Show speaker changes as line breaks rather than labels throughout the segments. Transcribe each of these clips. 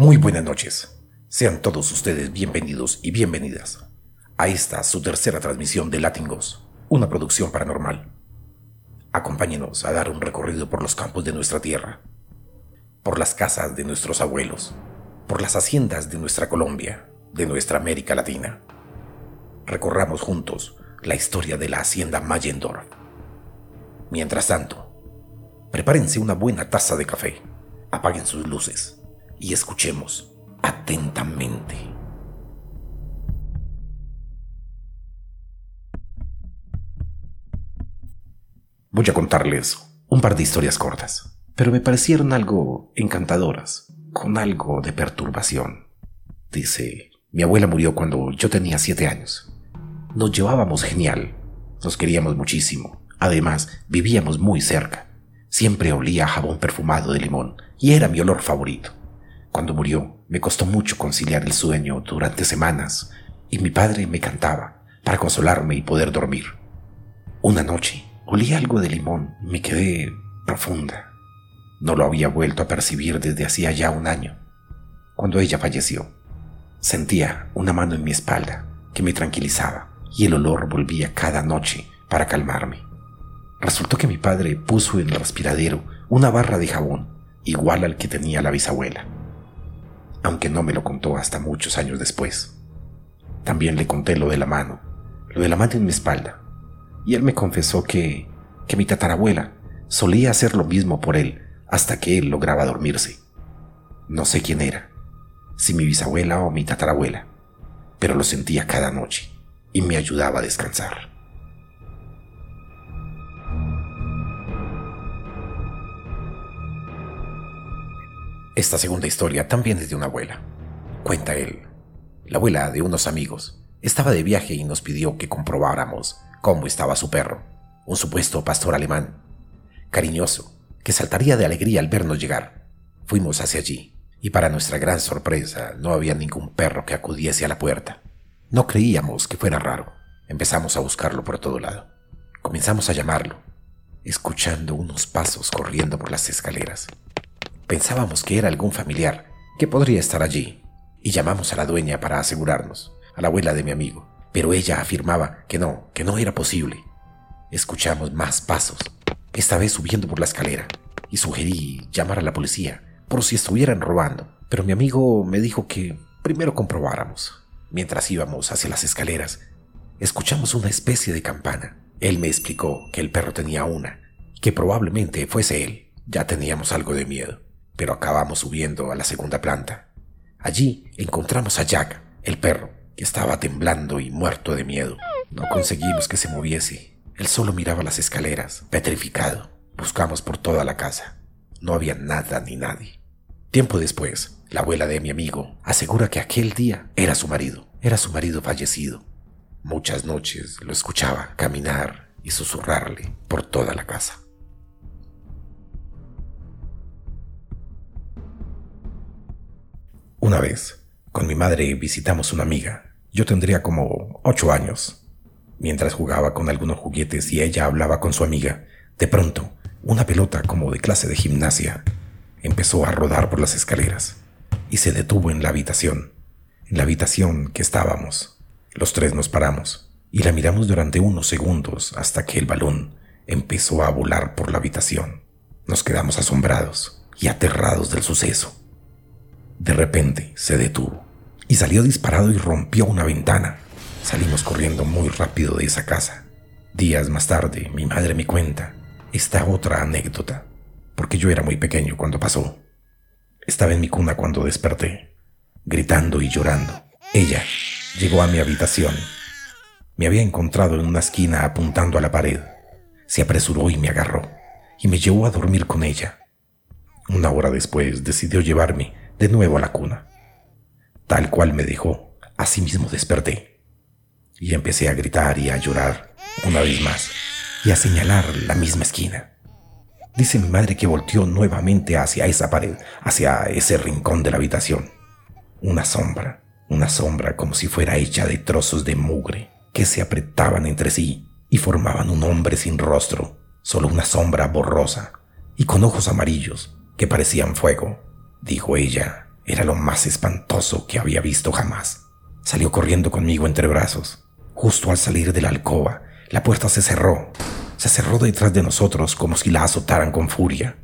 Muy buenas noches. Sean todos ustedes bienvenidos y bienvenidas a esta su tercera transmisión de Latingos, una producción paranormal. Acompáñenos a dar un recorrido por los campos de nuestra tierra, por las casas de nuestros abuelos, por las haciendas de nuestra Colombia, de nuestra América Latina. Recorramos juntos la historia de la hacienda Mayendorf. Mientras tanto, prepárense una buena taza de café, apaguen sus luces y escuchemos atentamente. Voy a contarles un par de historias cortas, pero me parecieron algo encantadoras, con algo de perturbación. Dice, mi abuela murió cuando yo tenía siete años. Nos llevábamos genial, nos queríamos muchísimo. Además, vivíamos muy cerca. Siempre olía jabón perfumado de limón y era mi olor favorito. Cuando murió, me costó mucho conciliar el sueño durante semanas y mi padre me cantaba para consolarme y poder dormir. Una noche, olí algo de limón y me quedé profunda. No lo había vuelto a percibir desde hacía ya un año. Cuando ella falleció, sentía una mano en mi espalda que me tranquilizaba y el olor volvía cada noche para calmarme. Resultó que mi padre puso en el respiradero una barra de jabón igual al que tenía la bisabuela, aunque no me lo contó hasta muchos años después. También le conté lo de la mano, lo de la mano en mi espalda, y él me confesó que, que mi tatarabuela solía hacer lo mismo por él hasta que él lograba dormirse. No sé quién era, si mi bisabuela o mi tatarabuela, pero lo sentía cada noche y me ayudaba a descansar. Esta segunda historia también es de una abuela. Cuenta él. La abuela de unos amigos estaba de viaje y nos pidió que comprobáramos cómo estaba su perro, un supuesto pastor alemán, cariñoso, que saltaría de alegría al vernos llegar. Fuimos hacia allí, y para nuestra gran sorpresa no había ningún perro que acudiese a la puerta. No creíamos que fuera raro. Empezamos a buscarlo por todo lado. Comenzamos a llamarlo, escuchando unos pasos corriendo por las escaleras. Pensábamos que era algún familiar que podría estar allí y llamamos a la dueña para asegurarnos, a la abuela de mi amigo, pero ella afirmaba que no, que no era posible. Escuchamos más pasos, esta vez subiendo por la escalera, y sugerí llamar a la policía por si estuvieran robando, pero mi amigo me dijo que primero comprobáramos. Mientras íbamos hacia las escaleras, escuchamos una especie de campana. Él me explicó que el perro tenía una, que probablemente fuese él. Ya teníamos algo de miedo pero acabamos subiendo a la segunda planta. Allí encontramos a Jack, el perro, que estaba temblando y muerto de miedo. No conseguimos que se moviese. Él solo miraba las escaleras, petrificado. Buscamos por toda la casa. No había nada ni nadie. Tiempo después, la abuela de mi amigo asegura que aquel día era su marido, era su marido fallecido. Muchas noches lo escuchaba caminar y susurrarle por toda la casa. Una vez, con mi madre visitamos una amiga. Yo tendría como ocho años. Mientras jugaba con algunos juguetes y ella hablaba con su amiga, de pronto, una pelota como de clase de gimnasia empezó a rodar por las escaleras y se detuvo en la habitación, en la habitación que estábamos. Los tres nos paramos y la miramos durante unos segundos hasta que el balón empezó a volar por la habitación. Nos quedamos asombrados y aterrados del suceso. De repente se detuvo y salió disparado y rompió una ventana. Salimos corriendo muy rápido de esa casa. Días más tarde, mi madre me cuenta esta otra anécdota, porque yo era muy pequeño cuando pasó. Estaba en mi cuna cuando desperté, gritando y llorando. Ella llegó a mi habitación. Me había encontrado en una esquina apuntando a la pared. Se apresuró y me agarró, y me llevó a dormir con ella. Una hora después decidió llevarme de nuevo a la cuna. Tal cual me dejó, así mismo desperté. Y empecé a gritar y a llorar una vez más y a señalar la misma esquina. Dice mi madre que volteó nuevamente hacia esa pared, hacia ese rincón de la habitación. Una sombra, una sombra como si fuera hecha de trozos de mugre que se apretaban entre sí y formaban un hombre sin rostro, solo una sombra borrosa y con ojos amarillos que parecían fuego dijo ella Era lo más espantoso que había visto jamás. Salió corriendo conmigo entre brazos. Justo al salir de la alcoba, la puerta se cerró. Se cerró detrás de nosotros como si la azotaran con furia.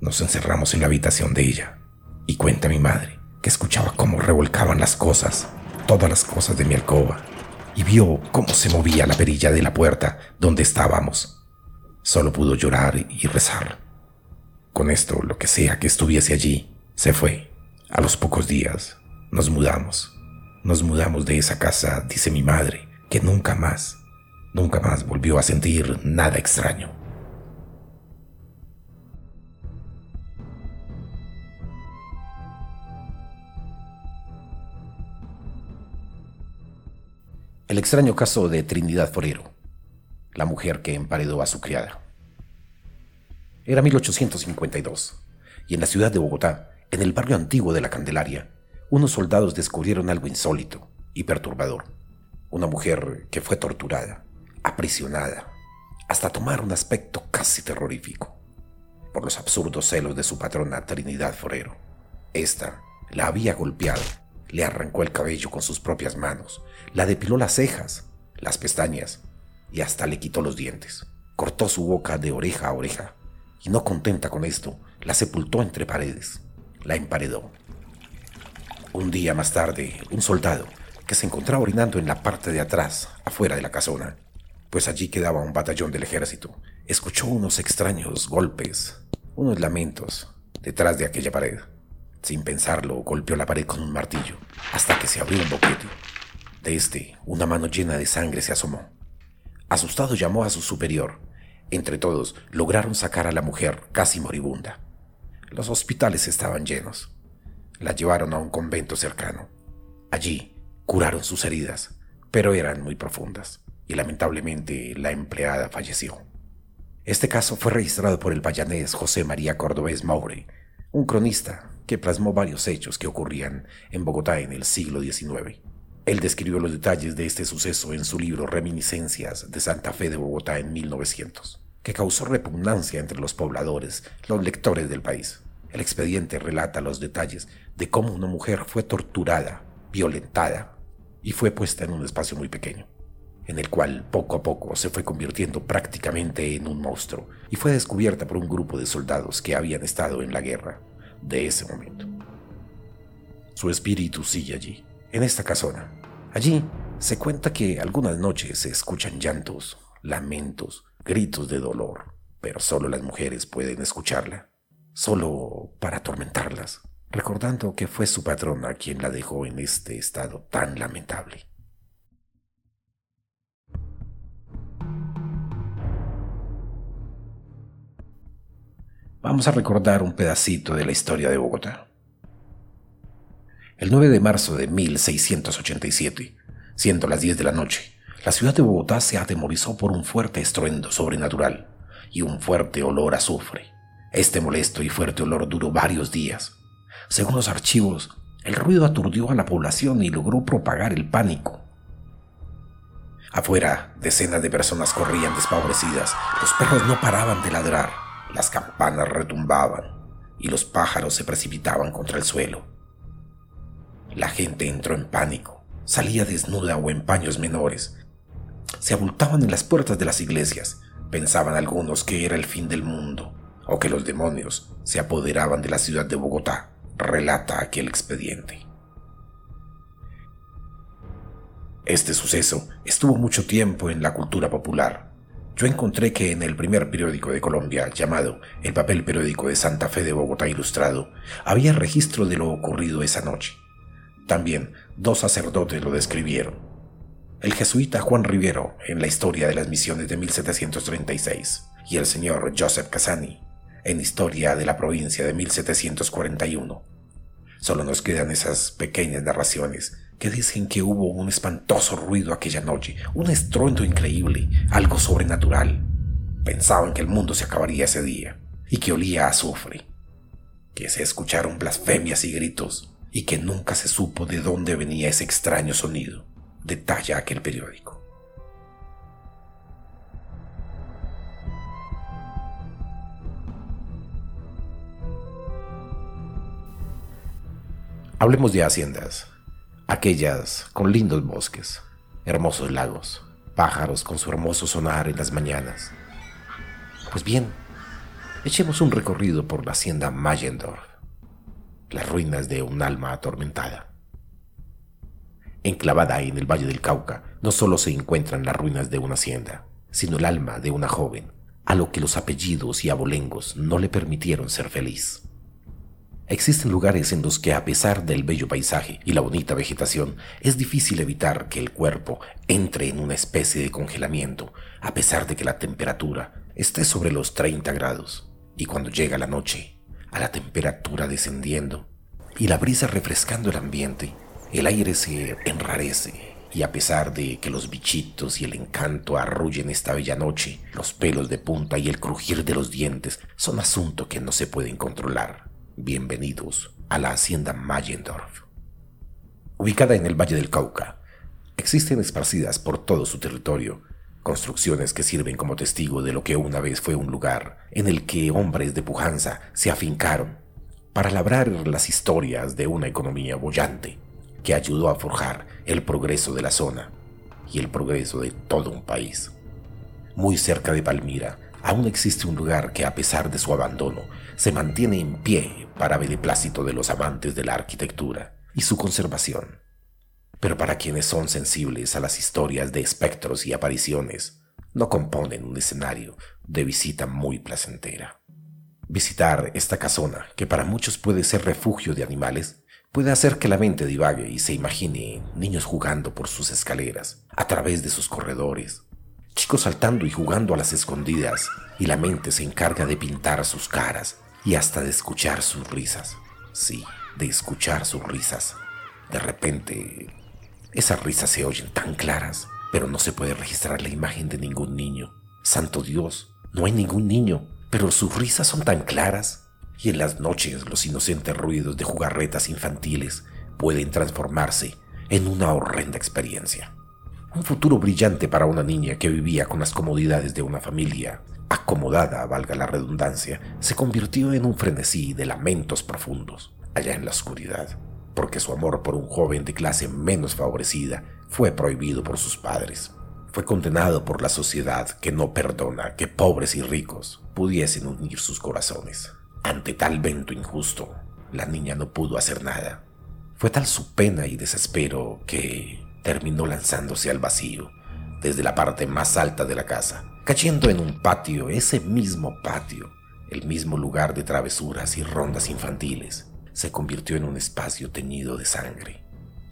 Nos encerramos en la habitación de ella. Y cuenta mi madre que escuchaba cómo revolcaban las cosas, todas las cosas de mi alcoba, y vio cómo se movía la perilla de la puerta donde estábamos. Solo pudo llorar y rezar. Con esto, lo que sea que estuviese allí, se fue. A los pocos días nos mudamos. Nos mudamos de esa casa, dice mi madre, que nunca más, nunca más volvió a sentir nada extraño. El extraño caso de Trinidad Forero, la mujer que emparedó a su criada. Era 1852, y en la ciudad de Bogotá en el barrio antiguo de la Candelaria, unos soldados descubrieron algo insólito y perturbador. Una mujer que fue torturada, aprisionada, hasta tomar un aspecto casi terrorífico, por los absurdos celos de su patrona Trinidad Forero. Esta la había golpeado, le arrancó el cabello con sus propias manos, la depiló las cejas, las pestañas y hasta le quitó los dientes. Cortó su boca de oreja a oreja y no contenta con esto, la sepultó entre paredes la emparedó. Un día más tarde, un soldado, que se encontraba orinando en la parte de atrás, afuera de la casona, pues allí quedaba un batallón del ejército, escuchó unos extraños golpes, unos lamentos, detrás de aquella pared. Sin pensarlo, golpeó la pared con un martillo, hasta que se abrió un boquete. De este, una mano llena de sangre se asomó. Asustado llamó a su superior. Entre todos, lograron sacar a la mujer casi moribunda. Los hospitales estaban llenos. La llevaron a un convento cercano. Allí curaron sus heridas, pero eran muy profundas, y lamentablemente la empleada falleció. Este caso fue registrado por el vallanés José María Cordobés Maure, un cronista que plasmó varios hechos que ocurrían en Bogotá en el siglo XIX. Él describió los detalles de este suceso en su libro Reminiscencias de Santa Fe de Bogotá en 1900 que causó repugnancia entre los pobladores, los lectores del país. El expediente relata los detalles de cómo una mujer fue torturada, violentada y fue puesta en un espacio muy pequeño, en el cual poco a poco se fue convirtiendo prácticamente en un monstruo y fue descubierta por un grupo de soldados que habían estado en la guerra de ese momento. Su espíritu sigue allí, en esta casona. Allí se cuenta que algunas noches se escuchan llantos, lamentos, gritos de dolor, pero solo las mujeres pueden escucharla, solo para atormentarlas, recordando que fue su patrona quien la dejó en este estado tan lamentable. Vamos a recordar un pedacito de la historia de Bogotá. El 9 de marzo de 1687, siendo las 10 de la noche, la ciudad de Bogotá se atemorizó por un fuerte estruendo sobrenatural y un fuerte olor a azufre. Este molesto y fuerte olor duró varios días. Según los archivos, el ruido aturdió a la población y logró propagar el pánico. Afuera, decenas de personas corrían desfavorecidas, los perros no paraban de ladrar, las campanas retumbaban y los pájaros se precipitaban contra el suelo. La gente entró en pánico, salía desnuda o en paños menores, se abultaban en las puertas de las iglesias. Pensaban algunos que era el fin del mundo o que los demonios se apoderaban de la ciudad de Bogotá, relata aquel expediente. Este suceso estuvo mucho tiempo en la cultura popular. Yo encontré que en el primer periódico de Colombia, llamado El Papel Periódico de Santa Fe de Bogotá Ilustrado, había registro de lo ocurrido esa noche. También dos sacerdotes lo describieron el jesuita Juan Rivero en la historia de las misiones de 1736 y el señor Joseph Casani en historia de la provincia de 1741. Solo nos quedan esas pequeñas narraciones que dicen que hubo un espantoso ruido aquella noche, un estruendo increíble, algo sobrenatural. Pensaban que el mundo se acabaría ese día y que olía a azufre, que se escucharon blasfemias y gritos y que nunca se supo de dónde venía ese extraño sonido detalla aquel periódico. Hablemos de haciendas, aquellas con lindos bosques, hermosos lagos, pájaros con su hermoso sonar en las mañanas. Pues bien, echemos un recorrido por la hacienda Mayendorf, las ruinas de un alma atormentada. Enclavada en el Valle del Cauca, no solo se encuentran las ruinas de una hacienda, sino el alma de una joven, a lo que los apellidos y abolengos no le permitieron ser feliz. Existen lugares en los que a pesar del bello paisaje y la bonita vegetación, es difícil evitar que el cuerpo entre en una especie de congelamiento, a pesar de que la temperatura esté sobre los 30 grados. Y cuando llega la noche, a la temperatura descendiendo y la brisa refrescando el ambiente, el aire se enrarece y a pesar de que los bichitos y el encanto arrullen esta bella noche, los pelos de punta y el crujir de los dientes son asunto que no se pueden controlar. Bienvenidos a la hacienda Mayendorf. Ubicada en el Valle del Cauca, existen esparcidas por todo su territorio construcciones que sirven como testigo de lo que una vez fue un lugar en el que hombres de pujanza se afincaron para labrar las historias de una economía bollante que ayudó a forjar el progreso de la zona y el progreso de todo un país. Muy cerca de Palmira aún existe un lugar que a pesar de su abandono se mantiene en pie para beneplácito de los amantes de la arquitectura y su conservación. Pero para quienes son sensibles a las historias de espectros y apariciones, no componen un escenario de visita muy placentera. Visitar esta casona, que para muchos puede ser refugio de animales, puede hacer que la mente divague y se imagine niños jugando por sus escaleras, a través de sus corredores, chicos saltando y jugando a las escondidas, y la mente se encarga de pintar sus caras y hasta de escuchar sus risas. Sí, de escuchar sus risas. De repente, esas risas se oyen tan claras, pero no se puede registrar la imagen de ningún niño. Santo Dios, no hay ningún niño, pero sus risas son tan claras y en las noches los inocentes ruidos de jugarretas infantiles pueden transformarse en una horrenda experiencia. Un futuro brillante para una niña que vivía con las comodidades de una familia acomodada, valga la redundancia, se convirtió en un frenesí de lamentos profundos, allá en la oscuridad, porque su amor por un joven de clase menos favorecida fue prohibido por sus padres. Fue condenado por la sociedad que no perdona que pobres y ricos pudiesen unir sus corazones. Ante tal vento injusto, la niña no pudo hacer nada. Fue tal su pena y desespero que terminó lanzándose al vacío desde la parte más alta de la casa, cayendo en un patio, ese mismo patio, el mismo lugar de travesuras y rondas infantiles, se convirtió en un espacio teñido de sangre.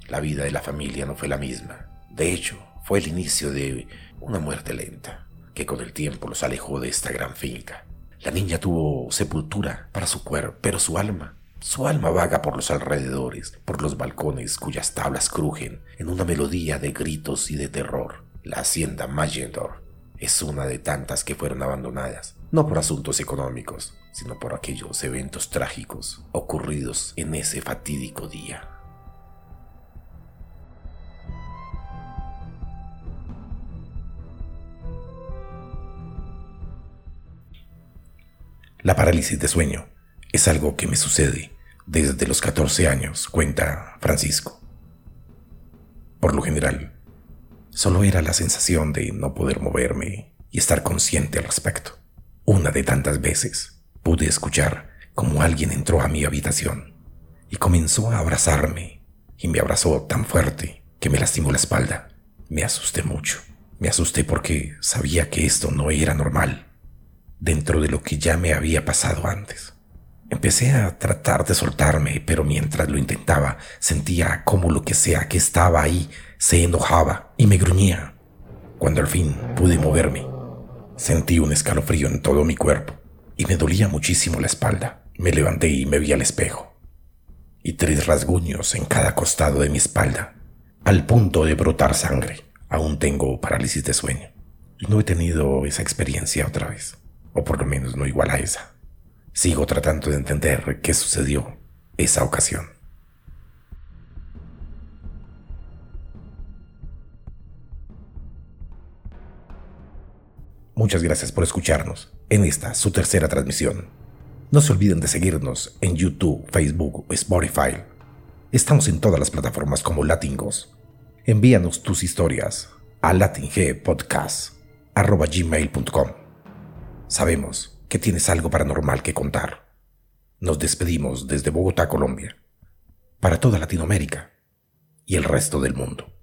La vida de la familia no fue la misma. De hecho, fue el inicio de una muerte lenta, que con el tiempo los alejó de esta gran finca. La niña tuvo sepultura para su cuerpo, pero su alma, su alma vaga por los alrededores, por los balcones cuyas tablas crujen en una melodía de gritos y de terror. La hacienda Mayendor es una de tantas que fueron abandonadas, no por asuntos económicos, sino por aquellos eventos trágicos ocurridos en ese fatídico día. La parálisis de sueño es algo que me sucede desde los 14 años, cuenta Francisco. Por lo general, solo era la sensación de no poder moverme y estar consciente al respecto. Una de tantas veces pude escuchar como alguien entró a mi habitación y comenzó a abrazarme y me abrazó tan fuerte que me lastimó la espalda. Me asusté mucho. Me asusté porque sabía que esto no era normal dentro de lo que ya me había pasado antes. Empecé a tratar de soltarme, pero mientras lo intentaba, sentía como lo que sea que estaba ahí se enojaba y me gruñía. Cuando al fin pude moverme, sentí un escalofrío en todo mi cuerpo y me dolía muchísimo la espalda. Me levanté y me vi al espejo. Y tres rasguños en cada costado de mi espalda, al punto de brotar sangre. Aún tengo parálisis de sueño. Y no he tenido esa experiencia otra vez o por lo menos no igual a esa. Sigo tratando de entender qué sucedió esa ocasión. Muchas gracias por escucharnos en esta su tercera transmisión. No se olviden de seguirnos en YouTube, Facebook o Spotify. Estamos en todas las plataformas como Latingos. Envíanos tus historias a latingpodcast.gmail.com. Sabemos que tienes algo paranormal que contar. Nos despedimos desde Bogotá, Colombia, para toda Latinoamérica y el resto del mundo.